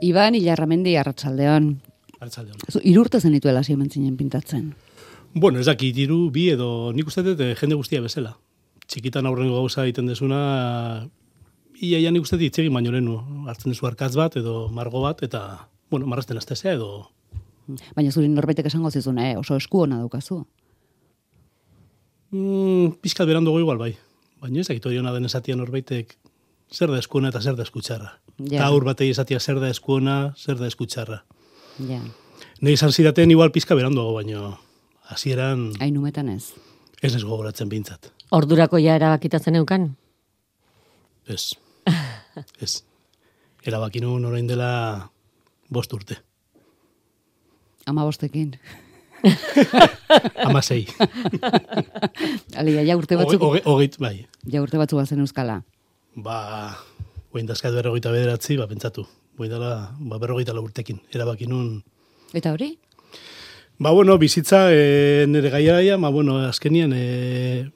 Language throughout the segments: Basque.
Iban Ilarramendi Arratsaldeon. Arratsaldeon. Irurte zen dituela hasi zinen pintatzen. Bueno, ez dakit hiru bi edo nik uste dut eh, jende guztia bezala. Txikitan aurrengo gauza egiten desuna ia ja nik uste dut itzegin baino lehenu. Hartzen duzu arkatz bat edo margo bat eta bueno, marrasten astezea edo Baina zuri norbaitek esango zizun, eh, oso esku ona daukazu. mm, pizkat berandugo igual bai. Baina ez dakit hori ona den esatia norbaitek zer da eskuona eta zer da eskutxarra. Ja. Eta aur batei esatia zer da eskuona, zer da eskutxarra. Ja, Nei izan zidaten igual pizka beranduago, baino hasieran hainumetan ez. ez ez gogoratzen bintzat. Ordurako ja erabakitatzen eukan? Ez. Ez. Erabaki nuen orain dela bost urte. Ama bostekin. Amasei. Alia, ja urte batzuk, Hogeit, bai. ja urte batzuk bazen euskala. Ba, guain dazkat berrogeita bederatzi, ba, pentsatu. Dela, ba, berrogeita lau urtekin. Erabaki nuen. Eta hori? Ba, bueno, bizitza, e, nire gaiaia, ba, bueno, azkenian, e,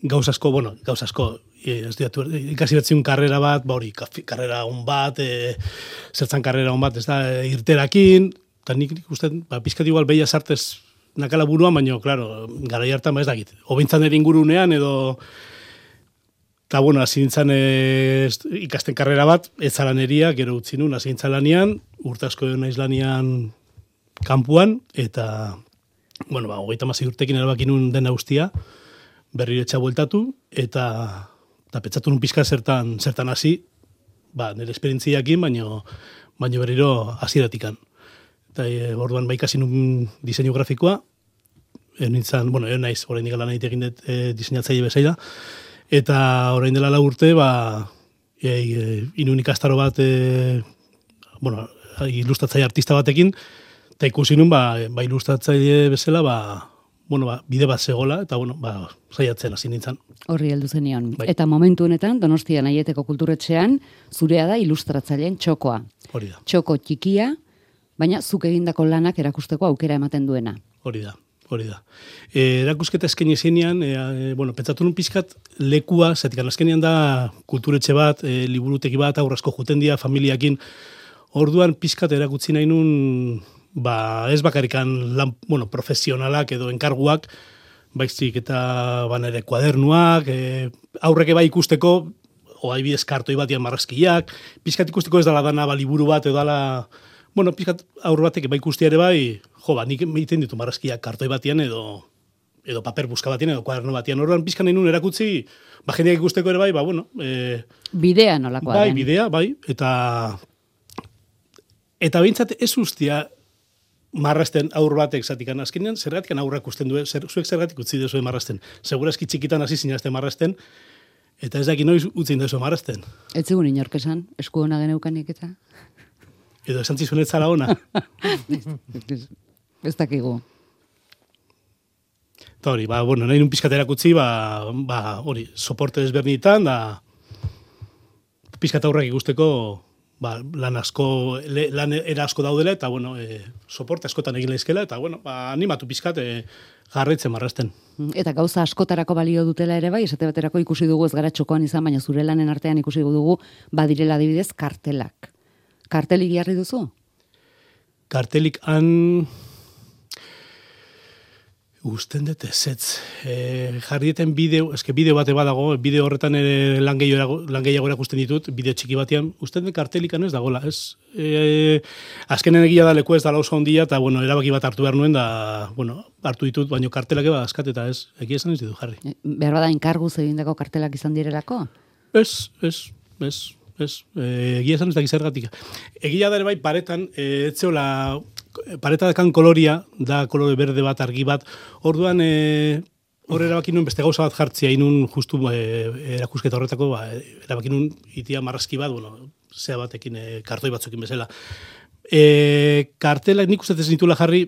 gauz asko, bueno, gauz asko, e, ez diatu, ikasi batziun karrera bat, ba hori, karrera on bat, e, zertzan karrera on bat, ez da, e, irterakin, eta nik, uste, ba, pizkat igual beia sartez nakala buruan, baina, klaro, gara hartan, ba ez dakit, obintzan ere ingurunean, edo, eta, bueno, hasi nintzen e, ez- ikasten karrera bat, ez zalaneria, gero utzi nun, hasi nintzen lanian, urte asko naiz lanian kanpuan, eta, bueno, ba, hogeita mazi urtekin erabaki nun dena guztia, berriro etxa bueltatu, eta, eta pentsatu nun pizka zertan, zertan hasi, ba, nire esperientziakin, baino, baino berriro hasieratikan. Eta e, orduan ba ikasi nun diseinu grafikoa, e, nintzen, bueno, egon naiz, orain dikala nahi egin dut e, diseinatzaile bezaila, eta orain dela lau urte, ba, e, e, inun ikastaro bat, e, bueno, ilustratzaile artista batekin, eta ikusi nun, ba, ba ilustratzaile bezala, ba, bueno, ba, bide bat zegola, eta, bueno, ba, saiatzen hasi nintzen. Horri heldu zenion. Bai. Eta momentu honetan, Donostian aieteko kulturetxean, zurea da ilustratzaileen txokoa. Hori da, Txoko txikia, baina zuk egindako lanak erakusteko aukera ematen duena. hori da, hori da. E, erakusketa eskaini zenean, e, e, bueno, pentsatu nun pizkat lekua, zetik azkenean da kulturetxe bat, e, liburuteki bat, aurrezko juten dira, familiakin, orduan pizkat erakutsi nahi nun, ba, ez bakarikan lan, bueno, profesionalak edo enkarguak, baizik eta ban ere kuadernuak, e, aurreke bai ikusteko, oai bidez kartoi batian marrazkiak, pizkat ikusteko ez dala dana ba, liburu bat edo dala, bueno, pizkat aur batek bai ikustia ere bai, jo, ba, nik egiten ditu marrazkiak kartoi batian edo edo paper buska batian edo kuaderno batian. Orduan pizkan nahi nun erakutsi, ba, jendeak ikusteko ere bai, ba, bueno, e, Bidea nolakoa bai, den. bidea, bai, eta eta behintzat ez ustia marrasten aur batek zatikan. Azkenean, zergatik aurrak usten duen, zer, zuek zergatik utzi duzue marrasten. Segurazki txikitan hasi zinazte marrasten, eta ez daki noiz utzi duzu marrasten. Ez zigun inork esan, esku ona geneukanik eta. Edo esan zizun ez zara ona. Ez dakigu. Eta hori, ba, bueno, nahi nun pizkat erakutsi, ba, ba, hori, soporte desberdinetan, da, pizkat aurrak ikusteko, ba, lan asko, le, lan era asko daudela, eta, bueno, e, soporte askotan egin leizkela, eta, bueno, ba, animatu pizkat, e, jarraitzen marrasten. Eta gauza askotarako balio dutela ere bai, esate baterako ikusi dugu ez gara txokoan izan, baina zure lanen artean ikusi dugu badirela adibidez kartelak. Kartelik jarri duzu? Kartelik han... Usten dut ezetz. E, jarrieten bideo, eske bideo bate badago, bideo horretan ere lan gehiago lan gehiago erakusten ditut, bideo txiki batean, usten dut kartelikan ez dagola, ez? E, azkenen egia da leku ez dala oso ondia, eta bueno, erabaki bat hartu behar nuen, da, bueno, hartu ditut, baino kartelak eba askat eta ez, egia esan ez ditu jarri. Behar bada enkarguz egindako kartelak izan direlako? Ez, ez, ez, ez. E, egia esan ez dakiz zergatik. Egia da ere bai paretan, e, etzeola, pareta dakan koloria, da kolore berde bat, argi bat, orduan, e, hor erabaki nuen beste gauza bat jartzia, inun justu e, erakusketa horretako, ba, erabaki nuen itia marrazki bat, bueno, zea batekin, e, kartoi batzukin bezala. E, kartelak nik uste ez nitula jarri,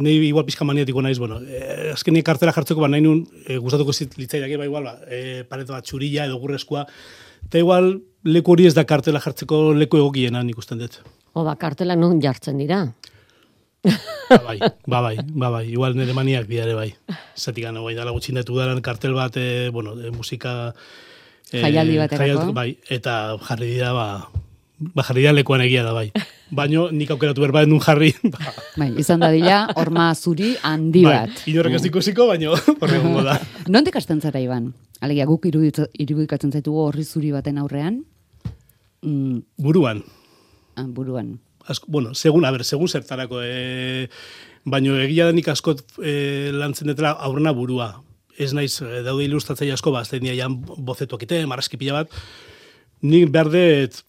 nahi igual pizka maniatiko naiz, bueno, eh, azkenik kartela jartzeko, ba, nahi nun, eh, gustatuko zit litzaidak, ba, igual, ba, eh, pareta bat txurilla edo gurrezkoa, eta igual leku hori ez da kartela jartzeko leku egokiena nik usten dut. O ba, kartela non jartzen dira. Ba, bai, ba, bai, ba, bai, igual nire maniak dira ere bai. Zatik gano, bai, dala gutxin detu daran kartel bat, eh, bueno, de musika... Jaialdi baterako. bai, eta jarri dira, ba, ba, jarri da lekuan egia da, bai. Baino, nik aukeratu behar nun jarri, ba, Bai, izan dadila, horma zuri handi bai, bat. inorrek ez ikusiko, baino, horre gongo da. Nondik hasten zara, Iban? Alegia, guk irudikatzen zaitugu horri zuri baten aurrean, mm, Buruan, ah, buruan. asko, bueno, segun, a ber, segun zertarako, e, baino egia da nik askot e, lantzen detela aurrena burua. Ez naiz, e, daude ilustratzaile asko, ba, azten jan bozetuak ite, marrazki pila bat, nik behar dut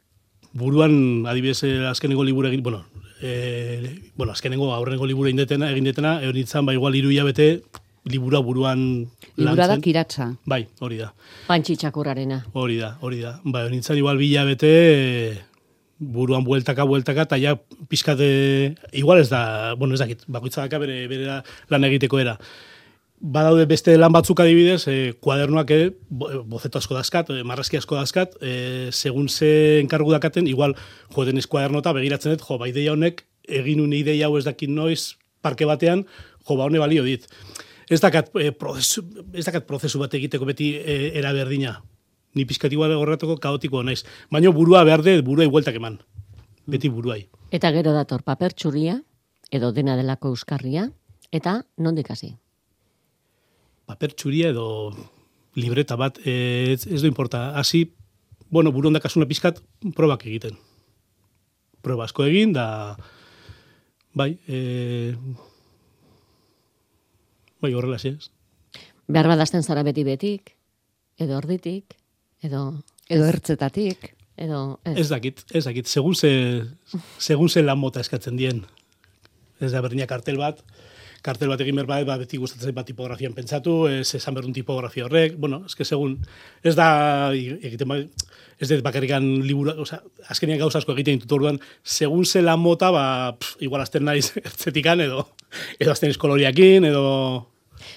buruan, adibidez, eh, azkenengo liburu egin, bueno, e, bueno, azkenengo aurrengo liburu egin detena, egin detena, egon nintzen, ba, igual iru hilabete, liburua buruan Libura da lantzen. kiratsa. Bai, hori da. Pantxi txakurrarena. Hori da, hori da. Ba, nintzen igual bila bete, e, buruan bueltaka, bueltaka, eta ja pizkate, igual ez da, bueno, ez dakit, bakoitza daka bere, bere lan egiteko era. Badaude beste lan batzuk adibidez, e, kuadernoak e, bo- bozeto asko dazkat, e, marrazki asko dazkat, e, segun ze enkargu dakaten, igual joden ez kuadernota, begiratzen dut, jo, ba, ideia honek, egin un ideia hau ez dakit noiz, parke batean, jo, ba, hone balio dit. Ez dakat, e, prozesu, ez dakat prozesu bat egiteko beti e, era berdina. Ni pizkat igual horretako kaotiko naiz. Baina burua behar dut, buruai bueltak eman. Beti buruai. Eta gero dator paper txuria, edo dena delako euskarria, eta nondik hasi. Paper txuria edo libreta bat, e, ez, ez du importa. Hasi, bueno, buru ondakasuna pizkat, probak egiten. Proba asko egin, da, bai, e, bai, horrela ez. Behar badazten zara beti betik, edo orditik, edo, Edo ertzetatik. edo, ez. Ez dakit, ez dakit, segun ze, segun ze lan mota eskatzen dien. Ez da berdina kartel bat, kartel bat egin behar bat, ba, beti gustatzen bat tipografian pentsatu, ez esan behar un tipografia horrek, bueno, que segun, ez da, egiten ba, ez dut bakarrikan liburu, oza, azkenian gauza asko egiten ditut orduan, segun ze lan mota, ba, pff, igual azten naiz ertzetikan, edo, edo azten naiz koloriakin, edo,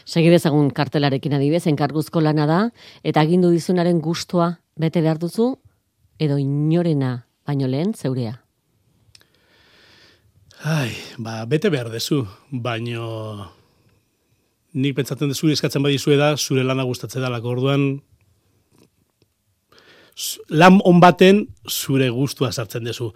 Segi dezagun kartelarekin adibez, enkarguzko lana da, eta agindu dizunaren gustua bete behar duzu, edo inorena baino lehen zeurea. Ai, ba, bete behar dezu, baino nik pentsatzen dezu eskatzen badizue da, zure lana gustatzen dalako orduan lan on baten zure gustua sartzen dezu.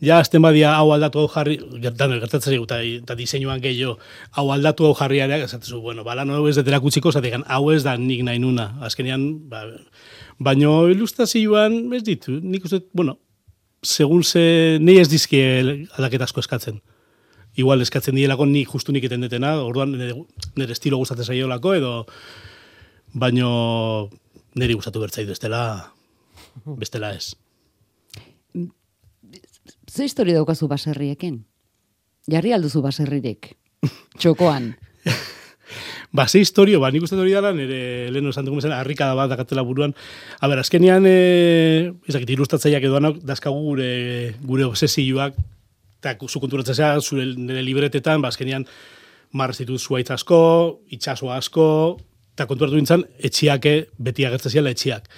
Ja, azten badia hau aldatu hau jarri, gertan, gertatzen zaigu, eta, diseinuan gehiago, hau aldatu hau jarri ere, esatzen zu, bueno, bala, no, ez detera kutsiko, zategan, hau ez da nik nahi nuna. Azkenean, ba, baino ilustrazioan, ez ditu, nik uste, bueno, segun ze, nei ez dizki aldaketa asko eskatzen. Igual eskatzen dielako ni justu nik eten detena, orduan nire estilo gustatzen zaiolako, edo baino niri gustatu bertzaidu bestela, bestela ez. Ze histori daukazu baserriekin? Jarri alduzu baserririk. Txokoan. Ba, ze historio, ba, nik uste hori dara, nire lehen esan dugu bezala, harrikada bat dakatela buruan. A ber, azkenean, e, ezakit, ilustratzaileak edo dazkagu gure, gure obsesioak, eta zu konturatzen zera, zure nire libretetan, ba, azkenean, marrez ditut zuaitz asko, itxaso asko, eta konturatu nintzen, etxiake, beti agertzen ziala etxiak.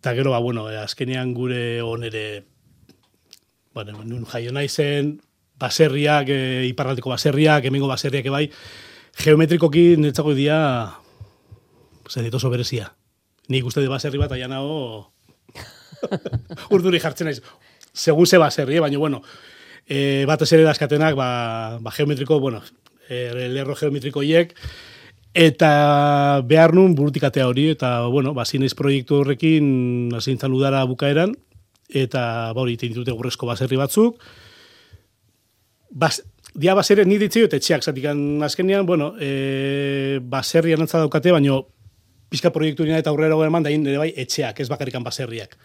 Eta gero, ba, bueno, e, azkenean gure onere, bueno, nun jaio naizen, baserriak, e, iparraldeko baserriak, hemengo baserriak ebai, geometrikoki netzako dia, zer oso berezia. Nik uste de baserri bat aia nago, urduri jartzen naiz. Segun ze baserri, eh? baina bueno, e, batez ere daskatenak, ba, ba geometriko, bueno, e, lerro geometriko hiek, eta behar nun burutik atea hori, eta, bueno, ba, zinez proiektu horrekin, hasi nintzen udara bukaeran, eta, ba, hori, ditute gurrezko baserri batzuk, bas, dia baserri, ni ditzio eta etxeak, zatikan azkenean, bueno, e, baserrian antza daukate, baino pizka proiektu eta aurrera eman da nire bai etxeak, ez bakarrikan baserriak.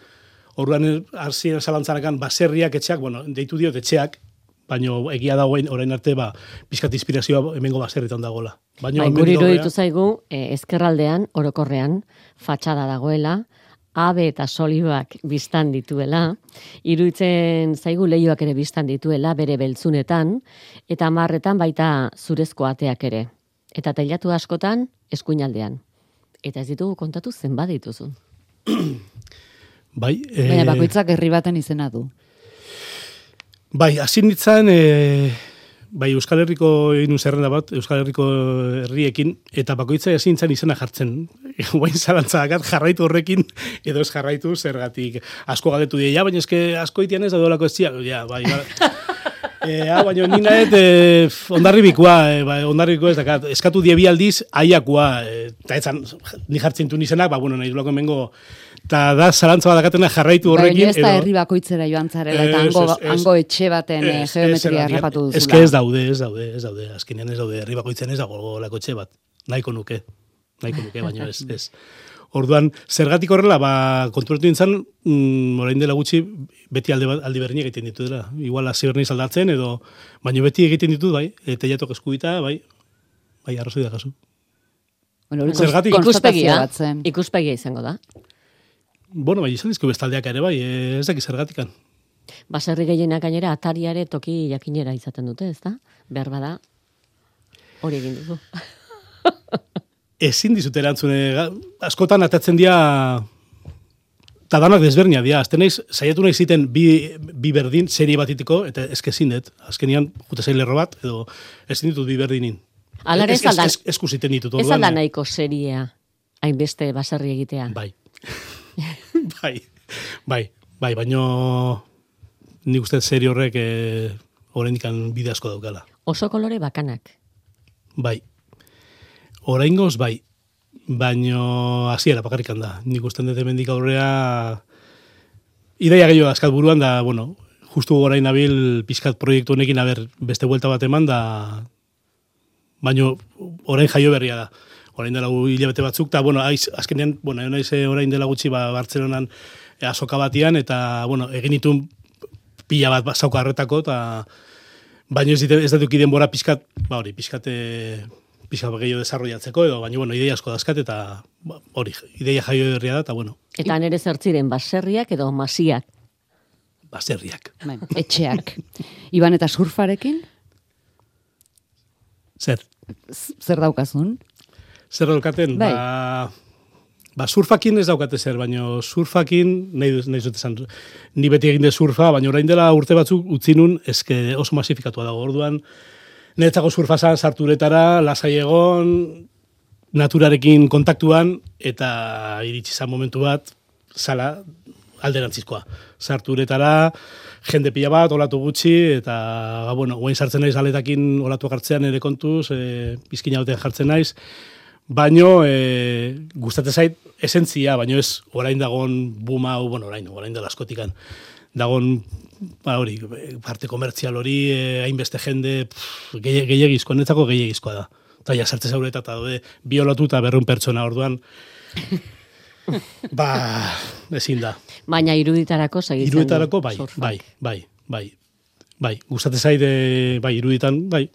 Orduan, hasien zalantzarakan baserriak etxeak, bueno, deitu diot etxeak, baino egia dagoen orain arte ba pizkat inspirazioa hemengo baserritan dagola. Baino Bai, hemen guri iruditu zaigu, eh, ezkerraldean, orokorrean, fatxada dagoela, abe eta solibak biztan dituela, iruditzen zaigu leioak ere biztan dituela, bere beltzunetan, eta marretan baita zurezko ateak ere. Eta teilatu askotan, eskuinaldean. Eta ez ditugu kontatu zenbat dituzu. Bai, eh, Baina bakoitzak herri baten izena du. Bai, hasi nintzen, e, bai Euskal Herriko inu zerrenda bat, Euskal Herriko herriekin, eta bakoitza ezin zen izena jartzen. Guain zarantza dakat jarraitu horrekin, edo ez jarraitu zergatik. Asko galdetu die, ja, baina eske asko itian ez da dolako ez ziak. Ja, bai, bai. E, ah, baina nina et, e, ondarribikoa, e, ba, ondarribikoa ez dakat, eskatu die bi aldiz, aiakoa, e, eta etzan, ni jartzen du nizenak, ba, bueno, nahi dulako mengo, eta da zarantza bat dakatena jarraitu horrekin. Baina ez da herri bakoitzera joan zarela, eta hango, ez, ez. hango etxe baten eh, Ez, ez, geometria errapatu duzula. Ez que ez daude, ez daude, ez daude. Azkenean ez daude, herri bakoitzen ez dago lako etxe bat. Nahiko nuke, nahiko nuke, baina ez, ez. Orduan, zergatik horrela, ba, konturatu nintzen, mm, orain dela gutxi, beti alde, aldi berni egiten ditu dela. Igual, hasi berni aldatzen, edo, baina beti egiten ditu, bai, eta jatok eskubita, bai, bai, arrazoi da kasu. Bueno, hori Zergatik? Ikuspegia, ikuspegia izango da. Bueno, bai, izan dizko bestaldeak ere, bai, eh, ez daki zergatikan. Baserri gehienak gainera atariare toki jakinera izaten dute, ezta? Behar bada, hori egin duzu. ezin dizut erantzune, ga- askotan atatzen dira eta danak desbernia dira. Azten naiz, saiatu nahi ziten bi, bi berdin serie bat itiko, eta eske ezin dut. Azkenian, jute zail lerro bat, edo ezin ditut bi berdinin. Alare ez Ez- ez- aldan, ez- ziten ditut. ez orduan, alda nahiko seria, hainbeste baserri egitea. Bai. Bai. Bai. Bai, baino nik uste serie horrek eh, oraindikan bide asko daukala. Oso kolore bakanak. Bai. Oraingoz bai. Baino hasiera bakarrikan da. Nik usten dut hemendik aurrea ideia gehiago askat buruan da, bueno, justu orain nabil pizkat proiektu honekin aber beste buelta bat eman da baino orain jaio berria da. Orain dela hilabete batzuk, eta, bueno, aiz, azkenean, bueno, naiz eh, orain dela gutxi, ba, Bartzelonan eh, azoka batian, eta, bueno, egin ditun pila bat sauka harretako, eta baino ez, ez dut denbora pizkat, ba hori, pizkat, e, pizkat gehiago desarrollatzeko, edo, baina, bueno, ideia asko dazkat, eta ba, hori, ideia jaio berria da, eta, bueno, Eta nere zertziren baserriak edo masiak. baserriak. Bai, etxeak. Iban eta surfarekin, Zer? zer daukazun? Zer daukaten? Bai. Ba, ba, surfakin ez daukate zer, baino surfakin, nahi, nahi zut esan, ni beti egin de surfa, baina orain dela urte batzuk utzi nun, eske oso masifikatua dago orduan, niretzako surfa zan sarturetara, lasai egon, naturarekin kontaktuan, eta iritsi zan momentu bat, zala alderantzizkoa. Sarturetara, jende pila bat, olatu gutxi, eta, ba, bueno, guain sartzen naiz aletakin olatu hartzean ere kontuz, e, pizkina jartzen naiz, baino, e, gustatzen zait, esentzia, baino ez, orain dagon buma, hau, bueno, orain, orain dela askotikan, dagon, ba, hori, parte komertzial hori, e, hainbeste jende, pff, gehi- gehiagizkoa, netzako gehiagizkoa da. Eta ja, sartze zaureta eta daude, bi olatu eta berrun pertsona orduan, ba, ezin da. Baina iruditarako segitzen Iruditarako, bai, surfak. bai, bai, bai, bai. Gustatzen zaide, bai, iruditan, bai.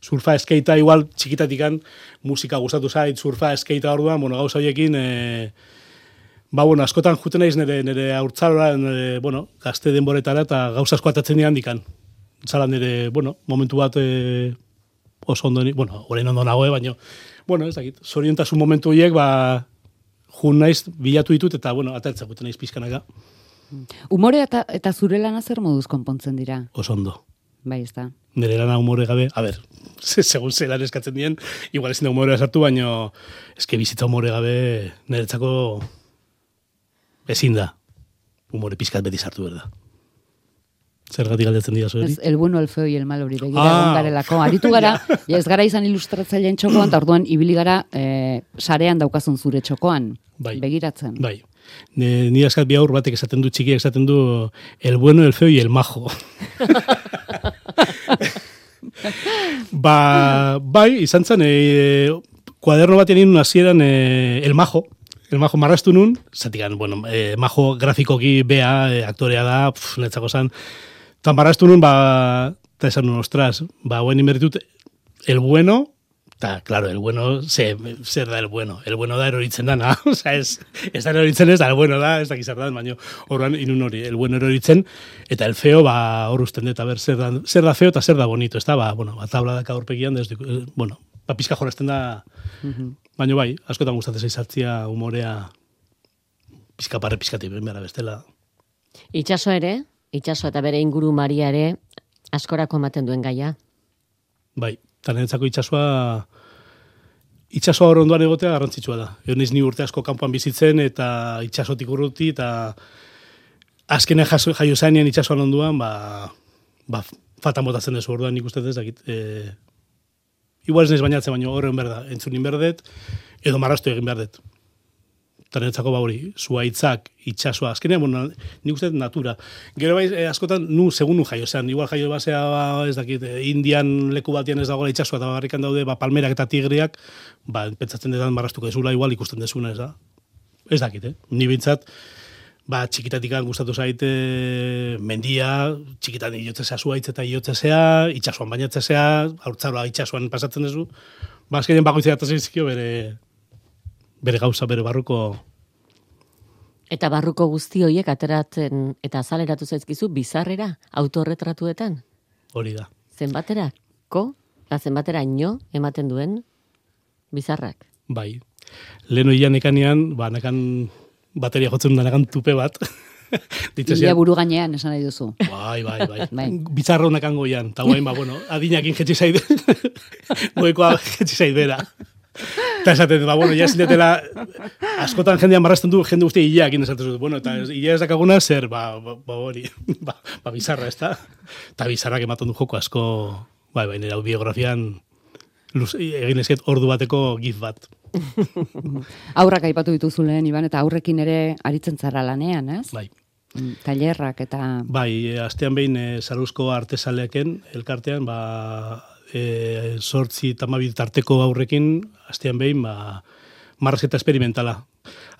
Surfa, eskeita, igual, txikitatikan, musika gustatu zait, surfa, eskeita orduan, bueno, gauza horiekin, e, ba, bueno, askotan juten naiz nire, nire aurtzalora, nire, bueno, gazte denboretara, eta gauza asko atatzen dira handikan. Zala nire, bueno, momentu bat e, oso ondo, bueno, orain ondo nagoe, baina, bueno, ez dakit, zoriontasun momentu horiek, ba, jun naiz, bilatu ditut, eta, bueno, atertzak guten naiz pizkanaka, Umore eta, eta zure lana zer moduz konpontzen dira? oso ondo. Bai, ez da. nire lana humore gabe, a ber, se- segun zelan eskatzen dien, igual ezin da humorea sartu, baino eske bizitza humore gabe niretzako ezin da. Humore pizkat beti sartu berda. Zergatik galdetzen dira zueri? Ez, el bueno, el feo y el mal hori begira Ah. garelako. Aritu gara, ja, ez gara izan ilustratzaileen txokoan, eta orduan ibili gara e, sarean daukazun zure txokoan. Bai. Begiratzen. Bai. Ne, ni askat bi aur batek esaten du txikiak esaten du el bueno, el feo y el majo. ba, bai, izan zen, e, kuaderno batean egin hasieran e, el majo, el majo marrastu nun, zatikan, bueno, e, majo grafikoki bea, e, aktorea da, pf, netzako zan, eta marrastu nun, ba, eta esan nun, ostras, ba, guen inbertut, el bueno, eta, claro, el bueno, ze, zer da el bueno? El bueno da eroritzen dana, oza, ez, ez da eroritzen ez da, el bueno da, ez da zer da, baina horren inun hori, el bueno eroritzen, eta el feo, ba, hor usten dut, a ber, zer da, zer da feo eta zer da bonito, ez da, ba, bueno, ba, tabla daka aurpegian, ez, du- eh, bueno, ba, pizka jorresten da, baina bai, askotan gustatzen zaizartzia umorea, pizka parre pizkati, behar bestela, Itxaso ere, itxaso eta bere inguru maria ere, askorako ematen duen gaia. Bai, eta niretzako itxasua, itxasua hor ondoan egotea garrantzitsua da. Egon niz ni urte asko kanpoan bizitzen eta itxasotik urruti eta azkenean jaio zainean itxasuan onduan, ba, ba, fatan botatzen dezu orduan nik uste ez dakit. E, igual ez naiz bainatzen, baina horren berda, entzunin berdet, edo marrastu egin behar dut. Eta niretzako ba hori, zuaitzak, itxasua, azkenean, bueno, nik uste natura. Gero bai, eh, askotan, nu, segun nu jaio zen, igual jaio basea, ba, ez dakit, eh, indian leku batian ez dagoela itxasua, eta bagarrikan daude, ba, palmerak eta tigriak, ba, pentsatzen dedan marrastuko dezula, igual ikusten dezuna, ez da? Ez dakit, eh? Ni bintzat, ba, txikitatik gustatu zaite mendia, txikitan iotzesea zuaitz eta iotzesea, itxasuan bainatzesea, haurtzaroa itxasuan pasatzen duzu, ba, azkenean bakoitzea eta zizkio bere, bere gauza, bere barruko, Eta barruko guzti horiek ateratzen eta azaleratu zaizkizu bizarrera autorretratuetan. hori da. Zenbaterako, la zenbateraino ematen duen bizarrak. Bai. Leno ian ekanean, ba, nekan bateria jotzen da nekan tupe bat. Ia buru gainean esan nahi duzu. bai, bai, bai. Bai. Bizarro nekan goian. Ta guain, ba, bueno, adinakin jetxi zaide. Goekoa jetxi zaidera. Eta esaten, ba, bueno, ja zinetela, askotan jendean marrazten du, jende guztia hileakin esaten dut. Bueno, eta hilea ez dakaguna zer, ba, ba, ba hori, ba, ba, bizarra, ez da? Eta bizarrak ematen du joko asko, bai, bai, nire biografian, luz, egin ezket ordu bateko gif bat. Aurrak aipatu dituzu lehen, Iban, eta aurrekin ere aritzen zara lanean, ez? Bai. Mm, Tailerrak eta... Bai, e, astean behin e, Saruzko artesaleaken elkartean, ba, e, sortzi tamabi tarteko aurrekin, astean behin, ba, marrazketa esperimentala.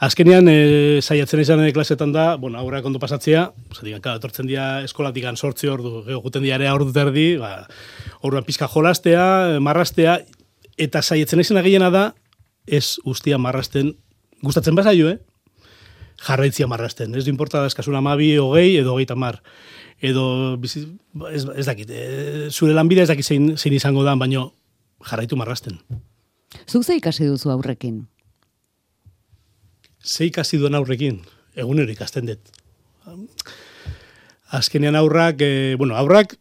Azkenean, e, saiatzen izan klasetan da, bueno, aurrak ondo pasatzea, zatik, claro, etortzen dira eskolatik sortzi ordu, guten dira ere ordu terdi, ba, orduan pizka jolastea, marrastea, eta saiatzen izan gehiena da, ez ustia marrasten, gustatzen bazaio, eh? Jarraitzia marrasten. Ez du importa da eskasuna amabi, hogei, edo hogeita mar. Edo, bizi, ez, ez dakit, e, zure lanbide ez dakit zein, zein izango da, baino jarraitu marrasten. Zuk ze ikasi duzu aurrekin? Ze ikasi duen aurrekin, egunero ikasten dut. Azkenean aurrak, e, bueno, aurrak,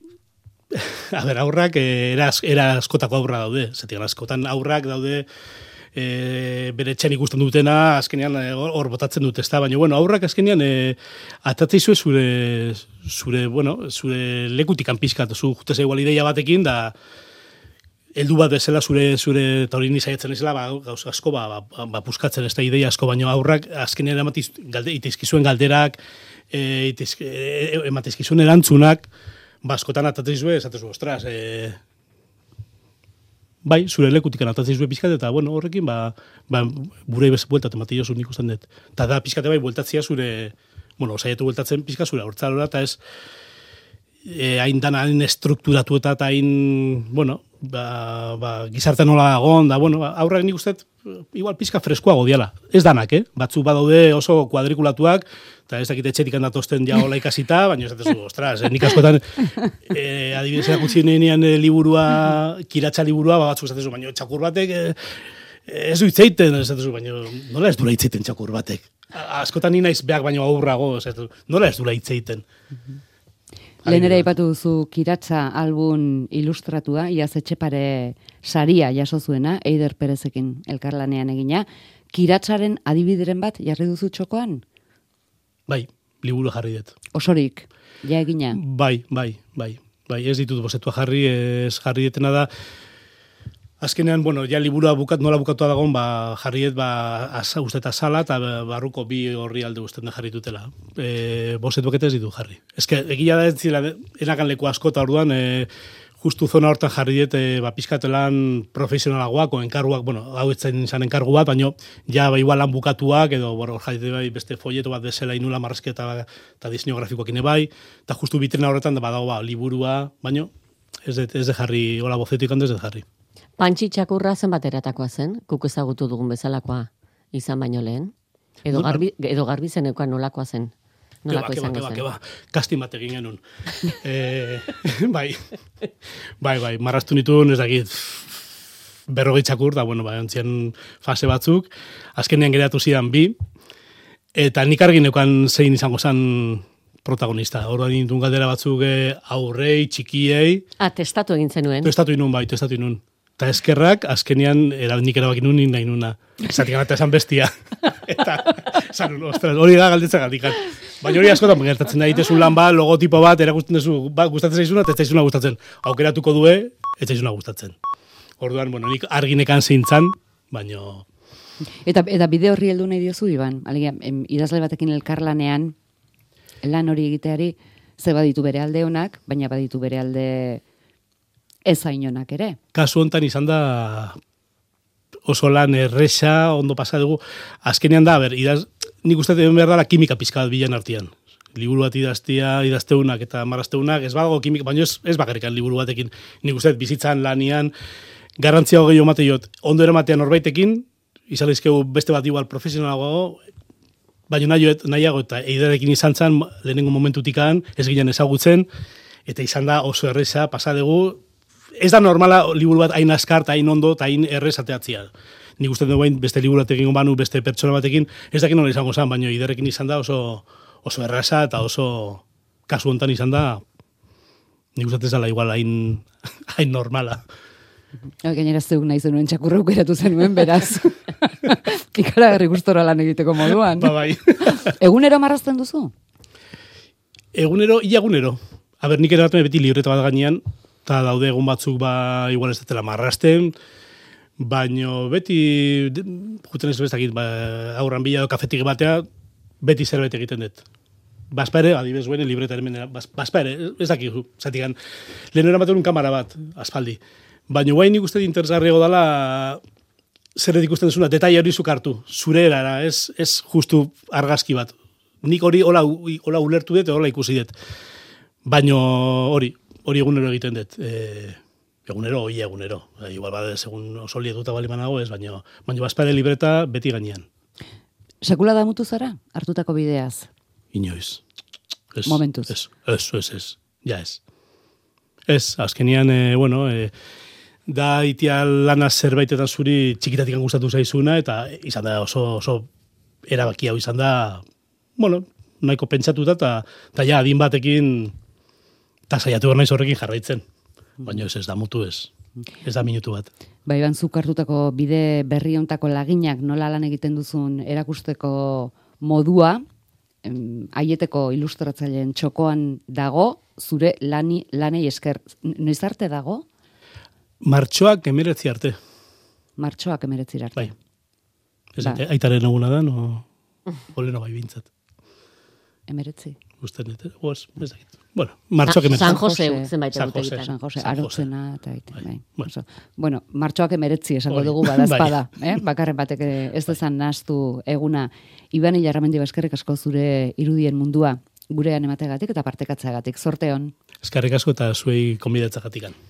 a ber, aurrak e, era, as- era askotako aurra daude. Zatik, askotan aurrak daude, e, bere etxean ikusten dutena, azkenean e, hor hor botatzen dute, ezta? Baina, bueno, aurrak azkenean e, atatzeizue zure, zure, bueno, zure lekutikan pizkat, zu jutez igual ideia batekin, da, heldu bat bezala zure zure ni saiatzen ezela ba gauz asko ba ba, ba puskatzen ez da ideia asko baino aurrak azkenean ematiz galde itizkizuen galderak eh itizk, e, ematizkizuen erantzunak ba askotan atatizue esatezu ostras eh bai, zure lekutik anatatzen pizkat, eta bueno, horrekin, ba, ba gure bez bueltat ematen jozu nik usten dut. Ta da, pizkate bai, bueltatzia zure, bueno, saiatu bueltatzen pizka zure hortzalora, eta ez, e, hain dan hain estrukturatu eta eta hain, bueno, ba, ba, gizarte nola dagoen, da, bueno, ba, aurrak nik uste, igual pizka freskoago diala. Ez danak, eh? Batzuk badaude oso kuadrikulatuak, eta ez dakit etxetik handatosten ja hola ikasita, baina ez datezu, ostras, eh, nik askotan, eh, adibidez erakutsi nenean eh, liburua, kiratxa liburua, ba, batzuk ez datezu, baina txakur batek, eh, ez du hitzeiten, ez datezu, baina nola ez dura hitzeiten txakur batek? Askotan ni naiz beak baino aurrago, ez datezu, nola ez dura hitzeiten? Lehen ere aipatu duzu kiratza album ilustratua, iaz etxepare saria jaso zuena, Eider Perezekin elkarlanean egina. Kiratzaren adibideren bat jarri duzu txokoan? Bai, liburu jarri dut. Osorik, ja egina. Bai, bai, bai. Bai, ez ditut bosetua jarri, ez jarri detena da. Azkenean, bueno, ja liburua bukat, nola bukatua dagoen, ba, jarriet, ba, asa, uste eta sala, eta barruko bi horri alde usten da jarri dutela. E, bosetuak ez ditu jarri. Ez que, egia da ez zila, enakan leku asko, eta orduan, e, justu zona hortan jarri diet, e, ba, pizkatelan profesionalagoak, enkarguak, bueno, hau ez zain izan enkargu bat, baino, ja, ba, igual lan bukatuak, edo, bueno, jarri bai, beste folleto bat desela inula marrazketa eta diseño grafikoak bai, eta justu bitrena horretan, da, badago, ba, liburua, baino, ez de, ez de jarri, hola bozetik hando ez de jarri. Pantxi txakurra zenbat eratakoa zen, guk ezagutu dugun bezalakoa izan baino lehen. Edo garbi, edo garbi zeneukan nolakoa zen. Nolako Keba, keba, izango keba, zen. keba. Kastin bat egin genuen. e, bai, bai, bai, marraztu nituen, ez dakit, berrogei txakur, da, bueno, bai, ontzien fase batzuk, azkenean geratu zidan bi, eta nik argi neukan zein izango zen protagonista. Orduan nintun galdera batzuk eh, aurrei, txikiei, Ah, testatu egin zenuen. testatu inun bai, testatu inun. Eta eskerrak, azkenian, era, nik erabakin nun nahi nuna. Zatik eta esan bestia. eta, nun, ostras, hori da galdetzen gatikan. Baina hori askotan gertatzen da, itezu lan bat, logotipo bat, erakusten duzu, ba, gustatzen zaizuna, eta ez zaizuna gustatzen. Aukeratuko due, ez zaizuna gustatzen. Orduan, bueno, nik arginekan zintzan, baino, Eta, eta bide horri heldu nahi diozu, Iban? Alegia, idazle batekin elkarlanean, lan hori egiteari, ze baditu bere alde honak, baina baditu bere alde ez hainonak ere. kasu hontan izan da oso lan erresa, ondo pasa dugu. Azkenean da, ber, idaz, nik uste duen behar dela kimika pizka bat bilan artean. Liburu bat idaztia, idazteunak eta marrazteunak, ez badago kimika, baina ez, ez bakarrikan liburu batekin. Nik uste dut bizitzan lanian, garrantzia hogei omate jot, ondo eramatean norbaitekin, izan lehizkegu beste bat igual profesionalago, baina nahiago, nahiago eta eiderekin izan zen, lehenengo momentutikan, ez ginen ezagutzen, eta izan da oso erresa, pasa dugu, ez da normala liburu bat hain askar, eta hain ondo, hain errez ateatzia. Nik uste dugu beste liburu batekin banu, beste pertsona batekin, ez dakin nola izango zen, baina iderrekin izan da oso, oso erraza, eta oso kasu hontan izan da, nik uste ez dela igual hain, hain normala. Ja, Gainera zeuk nahi zenuen txakurra aukeratu zenuen, beraz. Ikaragarri gustora lan egiteko moduan. Ba, bai. Egunero marrazten duzu? Egunero, ia egunero. A ber, nik eratzen beti libreta bat gainean, eta daude egun batzuk ba, igual ez dela marrasten, baino beti, juten ez bestakit, ba, aurran bila kafetik batea, beti zerbait egiten dut. Baspa ere, adibes guen, libreta hemen, bas, baspa ere, ez dakizu, zatikan, lehen eramaten kamara bat, aspaldi. Baina guain nik uste interesgarriago dela, zer ikusten duzuna, detaile hori zuk hartu, zure erara, ez, ez justu argazki bat. Nik hori hola, hola ulertu dut, hola ikusi dut. Baino hori, hori egunero egiten dut. E, egunero, oi egunero. E, igual bade, segun oso lietuta bali manago ez, baino, baino bazpare libreta beti gainean. Sekula da mutu zara, hartutako bideaz. Inoiz. Ez, Momentuz. Ez, ez, ez, ez. Ja ez. Ez, azkenian, e, bueno, e, da itia lana zerbaitetan zuri txikitatik gustatu zaizuna, eta izan da oso, oso erabaki hau izan da, bueno, nahiko pentsatuta, eta ja, adin batekin, eta saiatu behar naiz horrekin jarraitzen. Baina ez, ez da mutu ez. Ez da minutu bat. Ba, Iban, zuk hartutako bide berri hontako laginak nola lan egiten duzun erakusteko modua, em, aieteko ilustratzaileen txokoan dago, zure lani, lanei esker. Noiz arte dago? Martxoak emeretzi arte. Martxoak emeretzir arte. Bai. Ez Ba. aitaren eguna da, no, oleno bai bintzat. Emeretzi. Usten dut, eh? Oaz, ez dakit. Bueno, martxoak San, emeretzi. San Jose, zenbait San Jose. San Jose, arotzena eta ite, Bai, bai. bueno. Bueno, martxoak emeretzi esango Hori, dugu badazpada, bai. eh? bakarren batek ez dezan nastu eguna. Iban Ilarramendi Baskerrik asko zure irudien mundua gurean emategatik eta partekatzeagatik. Zorte hon. Eskarrik asko eta zuei konbidatzagatikan.